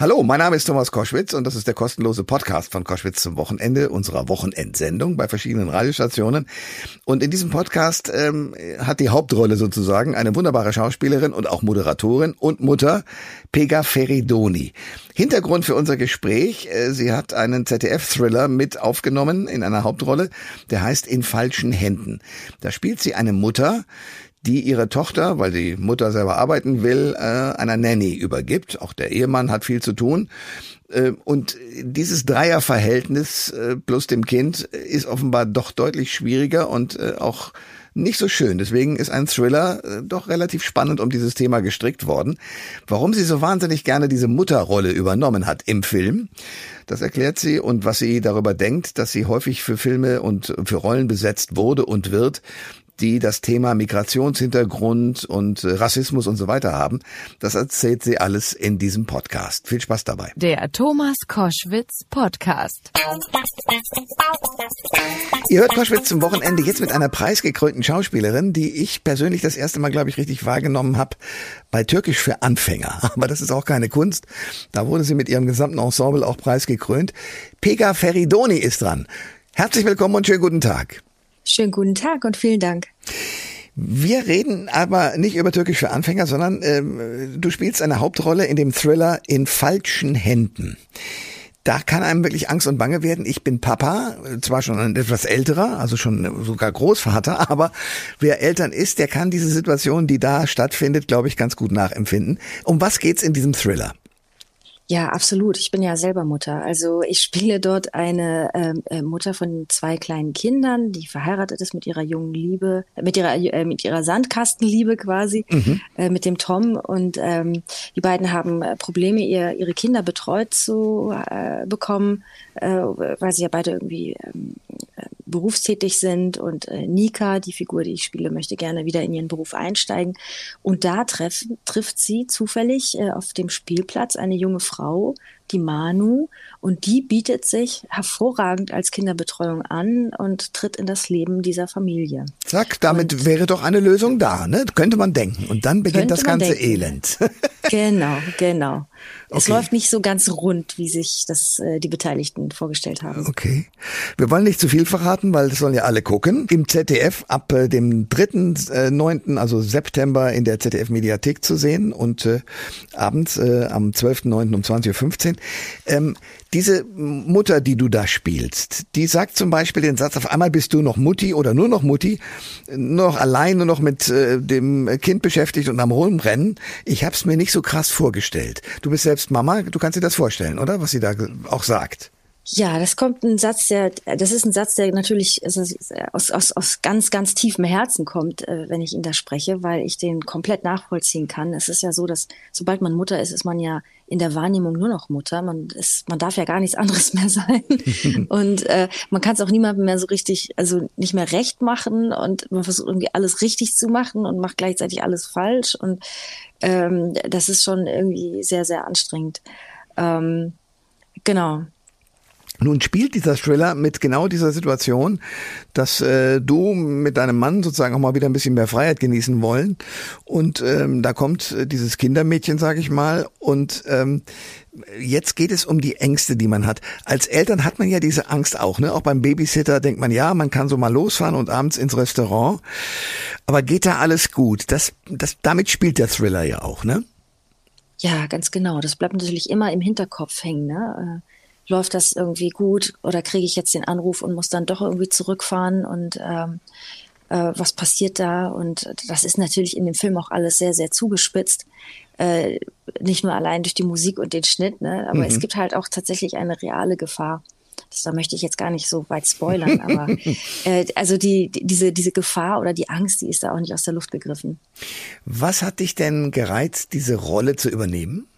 Hallo, mein Name ist Thomas Koschwitz und das ist der kostenlose Podcast von Koschwitz zum Wochenende unserer Wochenendsendung bei verschiedenen Radiostationen. Und in diesem Podcast ähm, hat die Hauptrolle sozusagen eine wunderbare Schauspielerin und auch Moderatorin und Mutter, Pega Feridoni. Hintergrund für unser Gespräch, äh, sie hat einen ZDF-Thriller mit aufgenommen in einer Hauptrolle, der heißt In falschen Händen. Da spielt sie eine Mutter, die ihre Tochter, weil die Mutter selber arbeiten will, äh, einer Nanny übergibt. Auch der Ehemann hat viel zu tun. Äh, und dieses Dreierverhältnis äh, plus dem Kind ist offenbar doch deutlich schwieriger und äh, auch nicht so schön. Deswegen ist ein Thriller äh, doch relativ spannend um dieses Thema gestrickt worden. Warum sie so wahnsinnig gerne diese Mutterrolle übernommen hat im Film, das erklärt sie und was sie darüber denkt, dass sie häufig für Filme und für Rollen besetzt wurde und wird, die das Thema Migrationshintergrund und äh, Rassismus und so weiter haben. Das erzählt sie alles in diesem Podcast. Viel Spaß dabei. Der Thomas Koschwitz Podcast. Ihr hört Koschwitz zum Wochenende jetzt mit einer preisgekrönten Schauspielerin, die ich persönlich das erste Mal, glaube ich, richtig wahrgenommen habe bei Türkisch für Anfänger. Aber das ist auch keine Kunst. Da wurde sie mit ihrem gesamten Ensemble auch preisgekrönt. Pega Feridoni ist dran. Herzlich willkommen und schönen guten Tag. Schönen guten Tag und vielen Dank. Wir reden aber nicht über Türkisch für Anfänger, sondern ähm, du spielst eine Hauptrolle in dem Thriller In falschen Händen. Da kann einem wirklich Angst und Bange werden. Ich bin Papa, zwar schon ein etwas älterer, also schon sogar Großvater, aber wer Eltern ist, der kann diese Situation, die da stattfindet, glaube ich, ganz gut nachempfinden. Um was geht's in diesem Thriller? Ja, absolut. Ich bin ja selber Mutter. Also ich spiele dort eine ähm, äh, Mutter von zwei kleinen Kindern, die verheiratet ist mit ihrer jungen Liebe, mit ihrer äh, mit ihrer Sandkastenliebe quasi, mhm. äh, mit dem Tom. Und ähm, die beiden haben äh, Probleme, ihr, ihre Kinder betreut zu äh, bekommen, äh, weil sie ja beide irgendwie ähm, berufstätig sind und äh, Nika, die Figur, die ich spiele, möchte gerne wieder in ihren Beruf einsteigen. Und da treffen, trifft sie zufällig äh, auf dem Spielplatz eine junge Frau, die Manu, und die bietet sich hervorragend als Kinderbetreuung an und tritt in das Leben dieser Familie. Zack, damit und wäre doch eine Lösung da, ne? Könnte man denken. Und dann beginnt das ganze denken. Elend. genau, genau. Okay. Es läuft nicht so ganz rund, wie sich das äh, die Beteiligten vorgestellt haben. Okay. Wir wollen nicht zu viel verraten, weil das sollen ja alle gucken. Im ZDF ab äh, dem 3.9., äh, also September in der ZDF Mediathek zu sehen und äh, abends äh, am 12.9. um 20.15 Uhr. Ähm, diese Mutter, die du da spielst, die sagt zum Beispiel den Satz, auf einmal bist du noch Mutti oder nur noch Mutti, nur noch allein, nur noch mit äh, dem Kind beschäftigt und am Rumrennen. Ich habe es mir nicht so krass vorgestellt. Du bist selbst Mama, du kannst dir das vorstellen, oder? Was sie da auch sagt. Ja, das kommt ein Satz, der, das ist ein Satz, der natürlich aus, aus, aus ganz, ganz tiefem Herzen kommt, äh, wenn ich ihn da spreche, weil ich den komplett nachvollziehen kann. Es ist ja so, dass sobald man Mutter ist, ist man ja in der Wahrnehmung nur noch Mutter. Man ist, man darf ja gar nichts anderes mehr sein. und äh, man kann es auch niemandem mehr so richtig, also nicht mehr recht machen und man versucht irgendwie alles richtig zu machen und macht gleichzeitig alles falsch. Und ähm, das ist schon irgendwie sehr, sehr anstrengend. Ähm, genau. Nun spielt dieser Thriller mit genau dieser Situation, dass äh, du mit deinem Mann sozusagen auch mal wieder ein bisschen mehr Freiheit genießen wollen. Und ähm, da kommt äh, dieses Kindermädchen, sage ich mal. Und ähm, jetzt geht es um die Ängste, die man hat. Als Eltern hat man ja diese Angst auch. Ne? Auch beim Babysitter denkt man, ja, man kann so mal losfahren und abends ins Restaurant. Aber geht da alles gut? Das, das, damit spielt der Thriller ja auch, ne? Ja, ganz genau. Das bleibt natürlich immer im Hinterkopf hängen. Ne? Äh, läuft das irgendwie gut oder kriege ich jetzt den Anruf und muss dann doch irgendwie zurückfahren und ähm, äh, was passiert da? Und das ist natürlich in dem Film auch alles sehr, sehr zugespitzt. Äh, nicht nur allein durch die Musik und den Schnitt, ne? aber mhm. es gibt halt auch tatsächlich eine reale Gefahr. Das, da möchte ich jetzt gar nicht so weit spoilern, aber äh, also die, die, diese, diese Gefahr oder die Angst, die ist da auch nicht aus der Luft gegriffen. Was hat dich denn gereizt, diese Rolle zu übernehmen?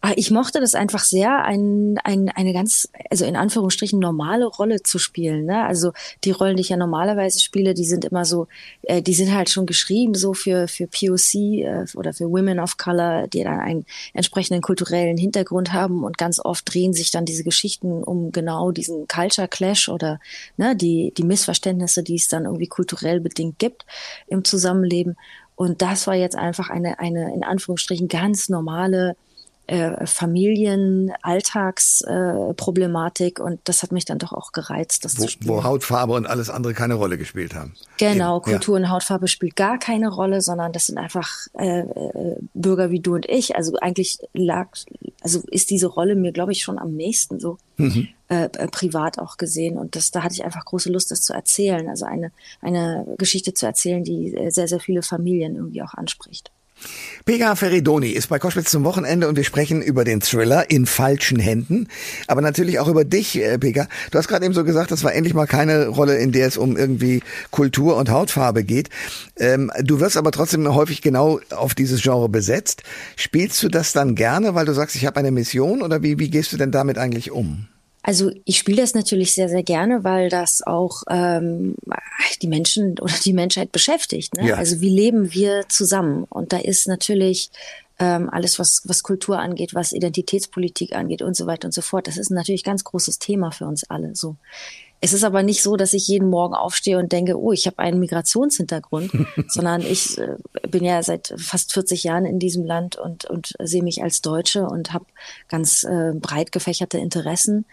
Ah, ich mochte das einfach sehr, ein, ein, eine ganz, also in Anführungsstrichen normale Rolle zu spielen. Ne? Also die Rollen, die ich ja normalerweise spiele, die sind immer so, äh, die sind halt schon geschrieben so für, für POC äh, oder für Women of Color, die dann einen entsprechenden kulturellen Hintergrund haben und ganz oft drehen sich dann diese Geschichten um genau diesen Culture Clash oder ne, die, die Missverständnisse, die es dann irgendwie kulturell bedingt gibt im Zusammenleben. Und das war jetzt einfach eine, eine in Anführungsstrichen ganz normale äh, Familien, Alltagsproblematik äh, und das hat mich dann doch auch gereizt, das wo, zu spielen. Wo Hautfarbe und alles andere keine Rolle gespielt haben. Genau, Kultur ja. und Hautfarbe spielt gar keine Rolle, sondern das sind einfach äh, äh, Bürger wie du und ich. Also eigentlich lag, also ist diese Rolle mir, glaube ich, schon am nächsten so. Mhm. Äh, äh, privat auch gesehen. Und das, da hatte ich einfach große Lust, das zu erzählen. Also eine, eine Geschichte zu erzählen, die äh, sehr, sehr viele Familien irgendwie auch anspricht. Pega Feridoni ist bei Koschwitz zum Wochenende und wir sprechen über den Thriller in falschen Händen, aber natürlich auch über dich, Pega. Du hast gerade eben so gesagt, das war endlich mal keine Rolle, in der es um irgendwie Kultur und Hautfarbe geht. Ähm, du wirst aber trotzdem häufig genau auf dieses Genre besetzt. Spielst du das dann gerne, weil du sagst, ich habe eine Mission oder wie, wie gehst du denn damit eigentlich um? Also ich spiele das natürlich sehr, sehr gerne, weil das auch ähm, die Menschen oder die Menschheit beschäftigt. Ne? Ja. Also wie leben wir zusammen? Und da ist natürlich ähm, alles, was, was Kultur angeht, was Identitätspolitik angeht und so weiter und so fort. Das ist natürlich ganz großes Thema für uns alle. So. Es ist aber nicht so, dass ich jeden Morgen aufstehe und denke, oh, ich habe einen Migrationshintergrund, sondern ich äh, bin ja seit fast 40 Jahren in diesem Land und, und sehe mich als Deutsche und habe ganz äh, breit gefächerte Interessen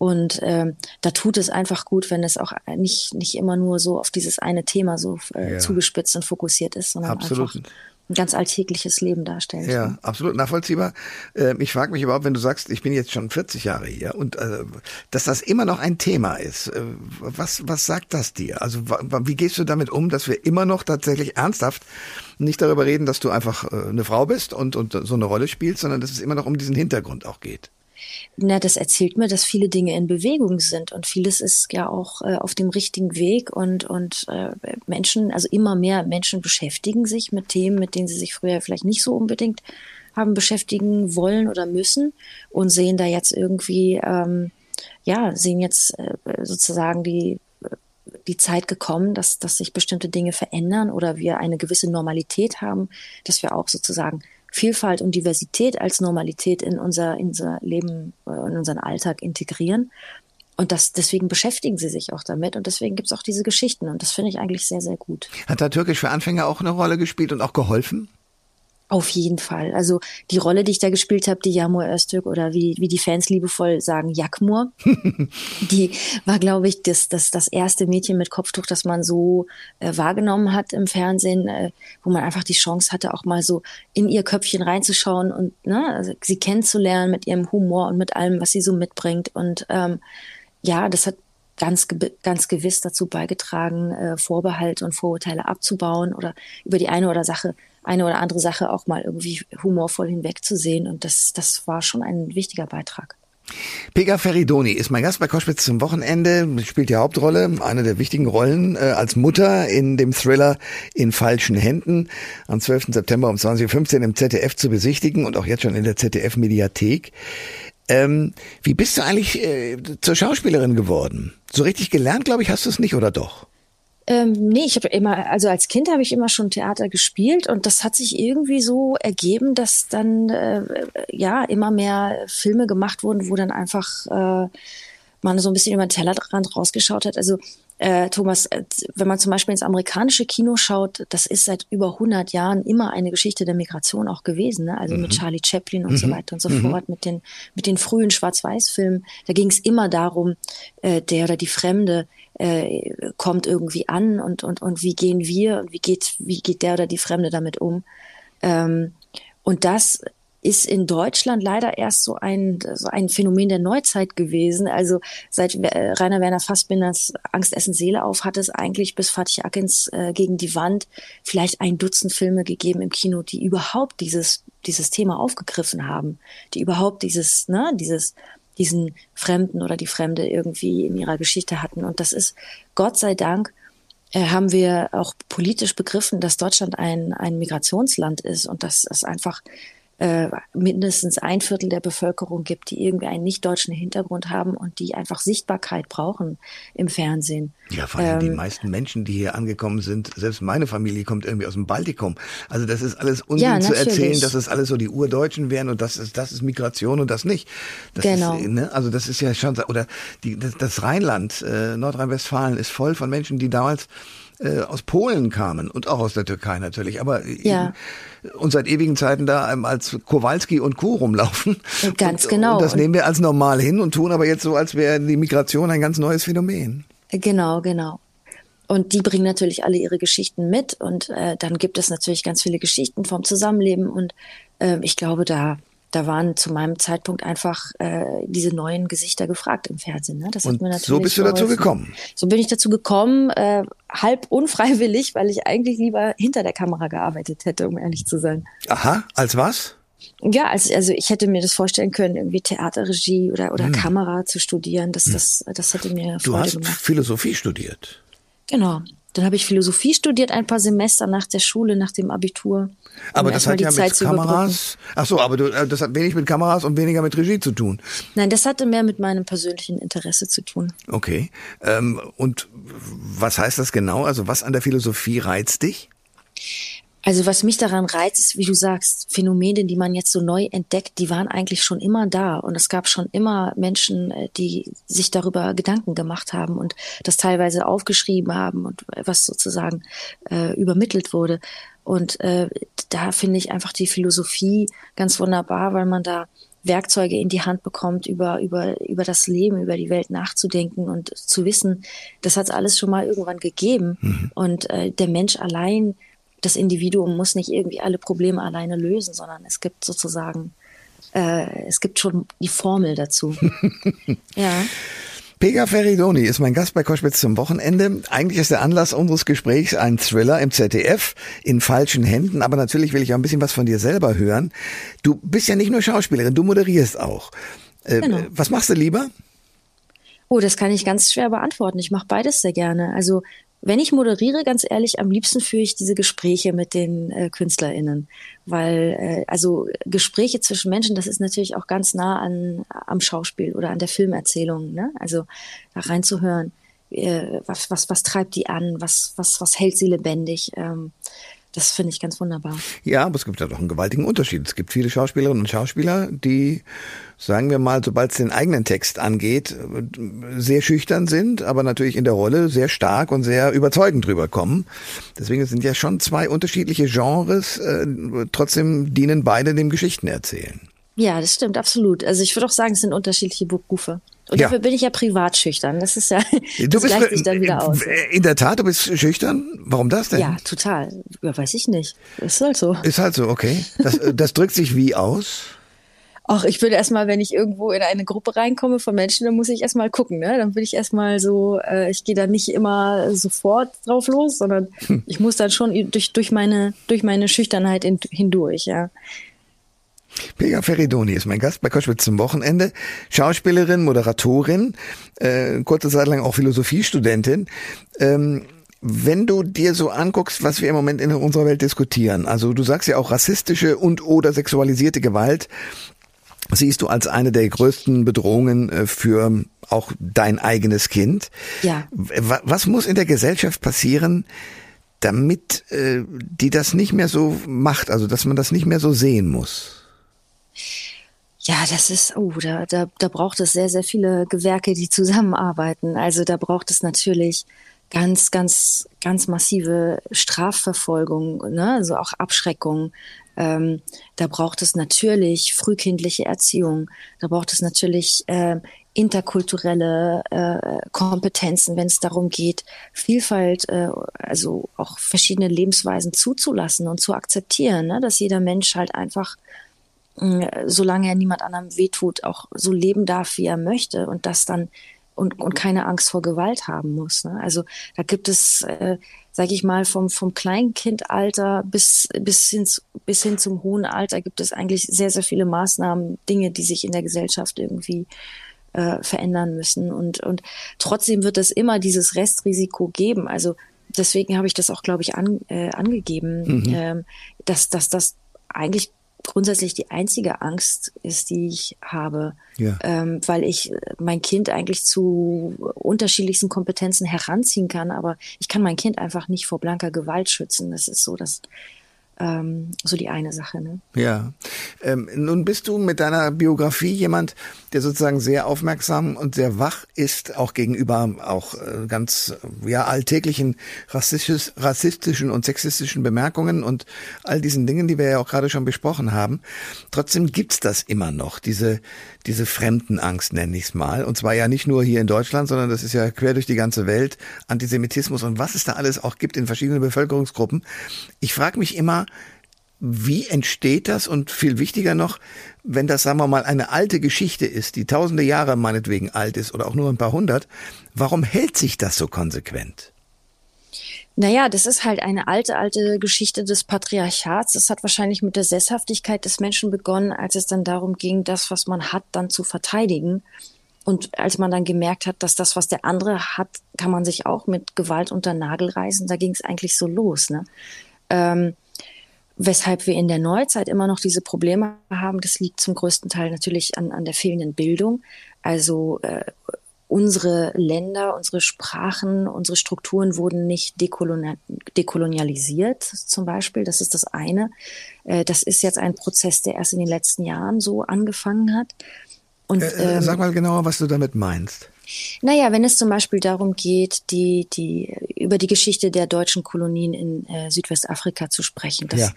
und ähm, da tut es einfach gut, wenn es auch nicht, nicht immer nur so auf dieses eine Thema so äh, ja. zugespitzt und fokussiert ist, sondern Absolut. einfach ein ganz alltägliches Leben darstellt. Ja, absolut nachvollziehbar. Ähm, ich frage mich überhaupt, wenn du sagst, ich bin jetzt schon 40 Jahre hier und äh, dass das immer noch ein Thema ist. Äh, was, was sagt das dir? Also wie gehst du damit um, dass wir immer noch tatsächlich ernsthaft nicht darüber reden, dass du einfach äh, eine Frau bist und, und so eine Rolle spielst, sondern dass es immer noch um diesen Hintergrund auch geht? Na, das erzählt mir, dass viele Dinge in Bewegung sind und vieles ist ja auch äh, auf dem richtigen Weg und, und äh, Menschen, also immer mehr Menschen beschäftigen sich mit Themen, mit denen sie sich früher vielleicht nicht so unbedingt haben beschäftigen wollen oder müssen und sehen da jetzt irgendwie, ähm, ja, sehen jetzt äh, sozusagen die die Zeit gekommen, dass, dass sich bestimmte Dinge verändern oder wir eine gewisse Normalität haben, dass wir auch sozusagen Vielfalt und Diversität als Normalität in unser, in unser Leben, äh, in unseren Alltag integrieren. Und das, deswegen beschäftigen sie sich auch damit und deswegen gibt es auch diese Geschichten und das finde ich eigentlich sehr, sehr gut. Hat da Türkisch für Anfänger auch eine Rolle gespielt und auch geholfen? Auf jeden Fall. Also die Rolle, die ich da gespielt habe, die Yamur Öztürk oder wie, wie die Fans liebevoll sagen, Yakmur, die war, glaube ich, das, das, das erste Mädchen mit Kopftuch, das man so äh, wahrgenommen hat im Fernsehen, äh, wo man einfach die Chance hatte, auch mal so in ihr Köpfchen reinzuschauen und ne, also sie kennenzulernen mit ihrem Humor und mit allem, was sie so mitbringt. Und ähm, ja, das hat ganz, ganz gewiss dazu beigetragen, äh, Vorbehalte und Vorurteile abzubauen oder über die eine oder Sache eine oder andere Sache auch mal irgendwie humorvoll hinwegzusehen. Und das, das war schon ein wichtiger Beitrag. Pega Feridoni ist mein Gast bei Koschwitz zum Wochenende, spielt die Hauptrolle, eine der wichtigen Rollen äh, als Mutter in dem Thriller In falschen Händen am 12. September um 20.15 Uhr im ZDF zu besichtigen und auch jetzt schon in der ZDF-Mediathek. Ähm, wie bist du eigentlich äh, zur Schauspielerin geworden? So richtig gelernt, glaube ich, hast du es nicht, oder doch? Ähm, nee, ich habe immer, also als Kind habe ich immer schon Theater gespielt und das hat sich irgendwie so ergeben, dass dann äh, ja immer mehr Filme gemacht wurden, wo dann einfach äh, man so ein bisschen über den Tellerrand rausgeschaut hat. Also äh, Thomas, äh, wenn man zum Beispiel ins amerikanische Kino schaut, das ist seit über 100 Jahren immer eine Geschichte der Migration auch gewesen. Ne? Also mhm. mit Charlie Chaplin und mhm. so weiter und so mhm. fort, mit den, mit den frühen Schwarz-Weiß-Filmen. Da ging es immer darum, äh, der oder die Fremde äh, kommt irgendwie an und, und, und wie gehen wir und wie geht, wie geht der oder die Fremde damit um. Ähm, und das ist in Deutschland leider erst so ein, so ein Phänomen der Neuzeit gewesen. Also seit Rainer Werner Fassbinders Angst, Essen, Seele auf hat es eigentlich bis Fatih Akins äh, gegen die Wand vielleicht ein Dutzend Filme gegeben im Kino, die überhaupt dieses, dieses Thema aufgegriffen haben, die überhaupt dieses, ne, dieses diesen Fremden oder die Fremde irgendwie in ihrer Geschichte hatten. Und das ist, Gott sei Dank, äh, haben wir auch politisch begriffen, dass Deutschland ein, ein Migrationsland ist und dass es einfach äh, mindestens ein Viertel der Bevölkerung gibt, die irgendwie einen nicht-deutschen Hintergrund haben und die einfach Sichtbarkeit brauchen im Fernsehen. Ja, vor allem ähm, die meisten Menschen, die hier angekommen sind, selbst meine Familie kommt irgendwie aus dem Baltikum. Also das ist alles Unsinn ja, zu erzählen, dass es alles so die Urdeutschen wären und das ist, das ist Migration und das nicht. Das genau. Ist, ne? Also das ist ja schon, oder die, das, das Rheinland, äh, Nordrhein-Westfalen ist voll von Menschen, die damals äh, aus Polen kamen und auch aus der Türkei natürlich, aber ja. und seit ewigen Zeiten da ähm, als Kowalski und Co. rumlaufen. Ganz und, genau. Und das nehmen wir als normal hin und tun aber jetzt so, als wäre die Migration ein ganz neues Phänomen. Genau, genau. Und die bringen natürlich alle ihre Geschichten mit und äh, dann gibt es natürlich ganz viele Geschichten vom Zusammenleben und äh, ich glaube, da da waren zu meinem Zeitpunkt einfach äh, diese neuen Gesichter gefragt im Fernsehen. Ne? Das und natürlich so bist du dazu gekommen. So bin ich dazu gekommen, äh, halb unfreiwillig, weil ich eigentlich lieber hinter der Kamera gearbeitet hätte, um ehrlich zu sein. Aha, als was? Ja, also, also ich hätte mir das vorstellen können, irgendwie Theaterregie oder, oder hm. Kamera zu studieren. Das, hm. das, das hätte mir Du Freude hast gemacht. Philosophie studiert. Genau. Dann habe ich Philosophie studiert, ein paar Semester nach der Schule, nach dem Abitur. Aber das hat ja mit Kameras. Ach so, aber du, äh, das hat wenig mit Kameras und weniger mit Regie zu tun. Nein, das hatte mehr mit meinem persönlichen Interesse zu tun. Okay. Ähm, und was heißt das genau? Also was an der Philosophie reizt dich? Also was mich daran reizt, ist, wie du sagst, Phänomene, die man jetzt so neu entdeckt, die waren eigentlich schon immer da. Und es gab schon immer Menschen, äh, die sich darüber Gedanken gemacht haben und das teilweise aufgeschrieben haben und was sozusagen äh, übermittelt wurde. Und äh, da finde ich einfach die Philosophie ganz wunderbar, weil man da Werkzeuge in die Hand bekommt, über, über, über das Leben, über die Welt nachzudenken und zu wissen, das hat es alles schon mal irgendwann gegeben. Mhm. Und äh, der Mensch allein das Individuum muss nicht irgendwie alle Probleme alleine lösen, sondern es gibt sozusagen, äh, es gibt schon die Formel dazu. ja. Pega Feridoni ist mein Gast bei Koschwitz zum Wochenende. Eigentlich ist der Anlass unseres Gesprächs ein Thriller im ZDF in falschen Händen, aber natürlich will ich auch ein bisschen was von dir selber hören. Du bist ja nicht nur Schauspielerin, du moderierst auch. Äh, genau. Was machst du lieber? Oh, das kann ich ganz schwer beantworten. Ich mache beides sehr gerne. Also wenn ich moderiere, ganz ehrlich, am liebsten führe ich diese Gespräche mit den äh, KünstlerInnen. Weil, äh, also Gespräche zwischen Menschen, das ist natürlich auch ganz nah an, am Schauspiel oder an der Filmerzählung, ne? Also da reinzuhören, äh, was, was, was treibt die an, was, was, was hält sie lebendig. Ähm, das finde ich ganz wunderbar. Ja, aber es gibt ja doch einen gewaltigen Unterschied. Es gibt viele Schauspielerinnen und Schauspieler, die, sagen wir mal, sobald es den eigenen Text angeht, sehr schüchtern sind, aber natürlich in der Rolle sehr stark und sehr überzeugend rüberkommen. Deswegen sind ja schon zwei unterschiedliche Genres, äh, trotzdem dienen beide dem Geschichtenerzählen. Ja, das stimmt, absolut. Also ich würde auch sagen, es sind unterschiedliche Berufe. Und ja. dafür bin ich ja privat schüchtern. Das ist ja, das du bist, gleicht sich dann wieder aus. In der Tat, du bist schüchtern? Warum das denn? Ja, total. Ja, weiß ich nicht. Ist halt so. Ist halt so, okay. Das, das drückt sich wie aus? Ach, ich würde erstmal, wenn ich irgendwo in eine Gruppe reinkomme von Menschen, dann muss ich erstmal gucken, ne? Dann würde ich erstmal so, äh, ich gehe da nicht immer sofort drauf los, sondern hm. ich muss dann schon durch, durch meine, durch meine Schüchternheit in, hindurch, ja. Pega Feridoni ist mein Gast bei Koschwitz zum Wochenende. Schauspielerin, Moderatorin, äh, kurze Zeit lang auch Philosophiestudentin. Ähm, wenn du dir so anguckst, was wir im Moment in unserer Welt diskutieren, also du sagst ja auch rassistische und oder sexualisierte Gewalt, siehst du als eine der größten Bedrohungen äh, für auch dein eigenes Kind. Ja. Was muss in der Gesellschaft passieren, damit äh, die das nicht mehr so macht, also dass man das nicht mehr so sehen muss? Ja, das ist, oh, da, da, da braucht es sehr, sehr viele Gewerke, die zusammenarbeiten. Also da braucht es natürlich ganz, ganz, ganz massive Strafverfolgung, ne? also auch Abschreckung. Ähm, da braucht es natürlich frühkindliche Erziehung. Da braucht es natürlich äh, interkulturelle äh, Kompetenzen, wenn es darum geht, Vielfalt, äh, also auch verschiedene Lebensweisen zuzulassen und zu akzeptieren, ne? dass jeder Mensch halt einfach solange er niemand anderem wehtut, auch so leben darf, wie er möchte und das dann und, und keine Angst vor Gewalt haben muss. Ne? Also da gibt es, äh, sage ich mal, vom, vom Kleinkindalter bis, bis, hin, bis hin zum hohen Alter gibt es eigentlich sehr, sehr viele Maßnahmen, Dinge, die sich in der Gesellschaft irgendwie äh, verändern müssen. Und, und trotzdem wird es immer dieses Restrisiko geben. Also deswegen habe ich das auch, glaube ich, an, äh, angegeben, mhm. ähm, dass, dass das eigentlich grundsätzlich die einzige Angst ist, die ich habe, ja. ähm, weil ich mein Kind eigentlich zu unterschiedlichsten Kompetenzen heranziehen kann, aber ich kann mein Kind einfach nicht vor blanker Gewalt schützen. Das ist so, dass ähm, so die eine Sache. Ne? Ja. Ähm, nun bist du mit deiner Biografie jemand, der sozusagen sehr aufmerksam und sehr wach ist, auch gegenüber auch äh, ganz ja alltäglichen rassistisch, rassistischen und sexistischen Bemerkungen und all diesen Dingen, die wir ja auch gerade schon besprochen haben. Trotzdem gibt's das immer noch, diese diese Fremdenangst nenne ich's mal. Und zwar ja nicht nur hier in Deutschland, sondern das ist ja quer durch die ganze Welt. Antisemitismus und was es da alles auch gibt in verschiedenen Bevölkerungsgruppen. Ich frage mich immer, wie entsteht das? Und viel wichtiger noch, wenn das, sagen wir mal, eine alte Geschichte ist, die tausende Jahre meinetwegen alt ist oder auch nur ein paar hundert, warum hält sich das so konsequent? Naja, das ist halt eine alte, alte Geschichte des Patriarchats. Das hat wahrscheinlich mit der Sesshaftigkeit des Menschen begonnen, als es dann darum ging, das, was man hat, dann zu verteidigen. Und als man dann gemerkt hat, dass das, was der andere hat, kann man sich auch mit Gewalt unter Nagel reißen, da ging es eigentlich so los. Ne? Ähm, weshalb wir in der Neuzeit immer noch diese Probleme haben, das liegt zum größten Teil natürlich an, an der fehlenden Bildung. Also äh, unsere Länder, unsere Sprachen, unsere Strukturen wurden nicht dekolonialisiert, zum Beispiel. Das ist das eine. Äh, das ist jetzt ein Prozess, der erst in den letzten Jahren so angefangen hat. Und, äh, ähm, sag mal genauer, was du damit meinst. Naja, wenn es zum Beispiel darum geht, die, die, über die Geschichte der deutschen Kolonien in äh, Südwestafrika zu sprechen, das, ja.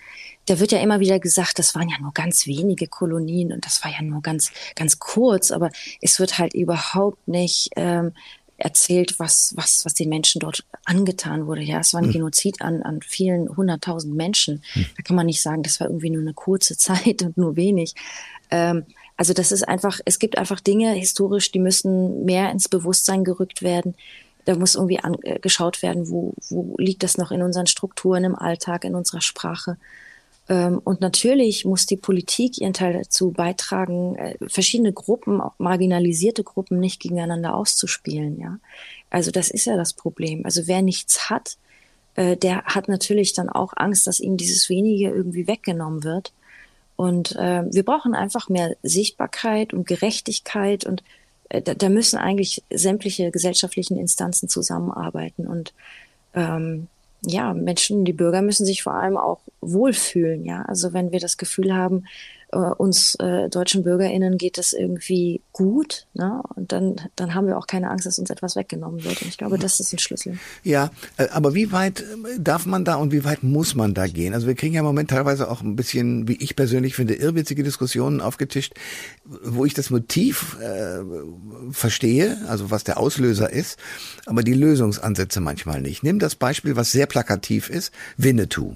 da wird ja immer wieder gesagt, das waren ja nur ganz wenige Kolonien und das war ja nur ganz, ganz kurz, aber es wird halt überhaupt nicht ähm, erzählt, was, was, was den Menschen dort angetan wurde. Ja, es war ein hm. Genozid an, an vielen hunderttausend Menschen. Hm. Da kann man nicht sagen, das war irgendwie nur eine kurze Zeit und nur wenig. Ähm, also das ist einfach, es gibt einfach Dinge historisch, die müssen mehr ins Bewusstsein gerückt werden. Da muss irgendwie angeschaut äh, werden, wo, wo liegt das noch in unseren Strukturen, im Alltag, in unserer Sprache. Ähm, und natürlich muss die Politik ihren Teil dazu beitragen, äh, verschiedene Gruppen, auch marginalisierte Gruppen nicht gegeneinander auszuspielen. Ja, also das ist ja das Problem. Also wer nichts hat, äh, der hat natürlich dann auch Angst, dass ihm dieses wenige irgendwie weggenommen wird. Und äh, wir brauchen einfach mehr Sichtbarkeit und Gerechtigkeit und äh, da, da müssen eigentlich sämtliche gesellschaftlichen Instanzen zusammenarbeiten und ähm, ja, Menschen, die Bürger müssen sich vor allem auch wohlfühlen, ja. Also wenn wir das Gefühl haben, äh, uns äh, deutschen BürgerInnen geht es irgendwie gut, ne? Und dann, dann haben wir auch keine Angst, dass uns etwas weggenommen wird. Und ich glaube, das ist ein Schlüssel. Ja, äh, aber wie weit äh, darf man da und wie weit muss man da gehen? Also wir kriegen ja im Moment teilweise auch ein bisschen, wie ich persönlich finde, irrwitzige Diskussionen aufgetischt, wo ich das Motiv äh, verstehe, also was der Auslöser ist, aber die Lösungsansätze manchmal nicht. Nimm das Beispiel, was sehr plakativ ist, Winnetou.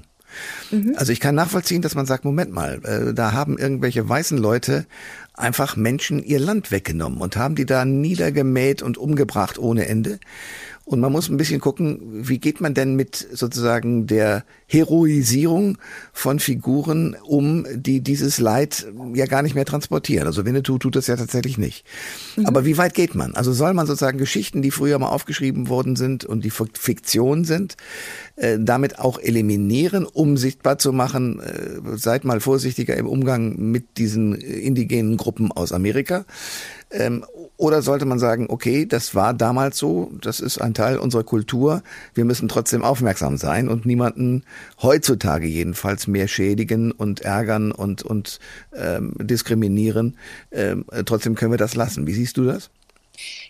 Mhm. Also ich kann nachvollziehen, dass man sagt, Moment mal, äh, da haben irgendwelche weißen Leute einfach Menschen ihr Land weggenommen und haben die da niedergemäht und umgebracht ohne Ende. Und man muss ein bisschen gucken, wie geht man denn mit sozusagen der Heroisierung von Figuren um, die dieses Leid ja gar nicht mehr transportieren. Also Winnetou tut das ja tatsächlich nicht. Mhm. Aber wie weit geht man? Also soll man sozusagen Geschichten, die früher mal aufgeschrieben worden sind und die Fiktion sind, äh, damit auch eliminieren, um sichtbar zu machen, äh, seid mal vorsichtiger im Umgang mit diesen indigenen Gruppen aus Amerika. Ähm, oder sollte man sagen, okay, das war damals so, das ist ein Teil unserer Kultur, wir müssen trotzdem aufmerksam sein und niemanden heutzutage jedenfalls mehr schädigen und ärgern und, und ähm, diskriminieren. Ähm, trotzdem können wir das lassen. Wie siehst du das?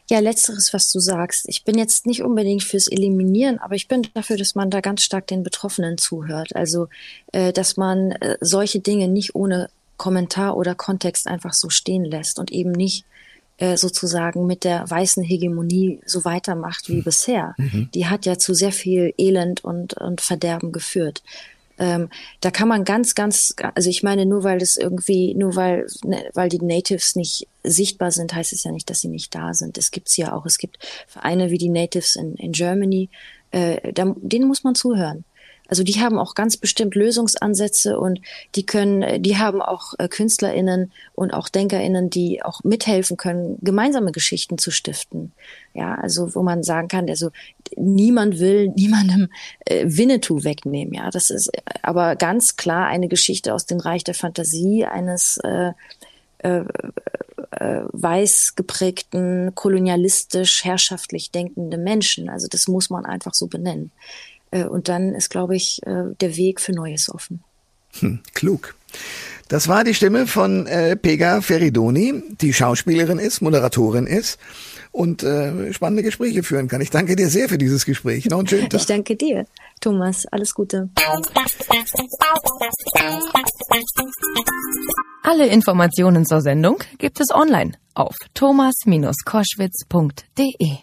Ja, letzteres, was du sagst. Ich bin jetzt nicht unbedingt fürs Eliminieren, aber ich bin dafür, dass man da ganz stark den Betroffenen zuhört. Also, äh, dass man äh, solche Dinge nicht ohne Kommentar oder Kontext einfach so stehen lässt und eben nicht äh, sozusagen mit der weißen Hegemonie so weitermacht wie mhm. bisher. Mhm. Die hat ja zu sehr viel Elend und, und Verderben geführt. Ähm, da kann man ganz, ganz, also ich meine, nur weil es irgendwie, nur weil, ne, weil die Natives nicht sichtbar sind, heißt es ja nicht, dass sie nicht da sind. Es gibt sie ja auch. Es gibt Vereine wie die Natives in, in Germany, äh, da, denen muss man zuhören. Also die haben auch ganz bestimmt Lösungsansätze und die können, die haben auch äh, KünstlerInnen und auch DenkerInnen, die auch mithelfen können, gemeinsame Geschichten zu stiften. Ja, also wo man sagen kann, also niemand will niemandem äh, Winnetou wegnehmen. Ja, das ist aber ganz klar eine Geschichte aus dem Reich der Fantasie eines äh, äh, äh, weiß geprägten, kolonialistisch, herrschaftlich denkenden Menschen. Also das muss man einfach so benennen. Äh, und dann ist, glaube ich, äh, der Weg für Neues offen. Hm, klug. Das war die Stimme von äh, Pega Feridoni, die Schauspielerin ist, Moderatorin ist und äh, spannende Gespräche führen kann. Ich danke dir sehr für dieses Gespräch. Noch einen schönen Tag. Ich danke dir, Thomas. Alles Gute. Alle Informationen zur Sendung gibt es online auf thomas-koschwitz.de.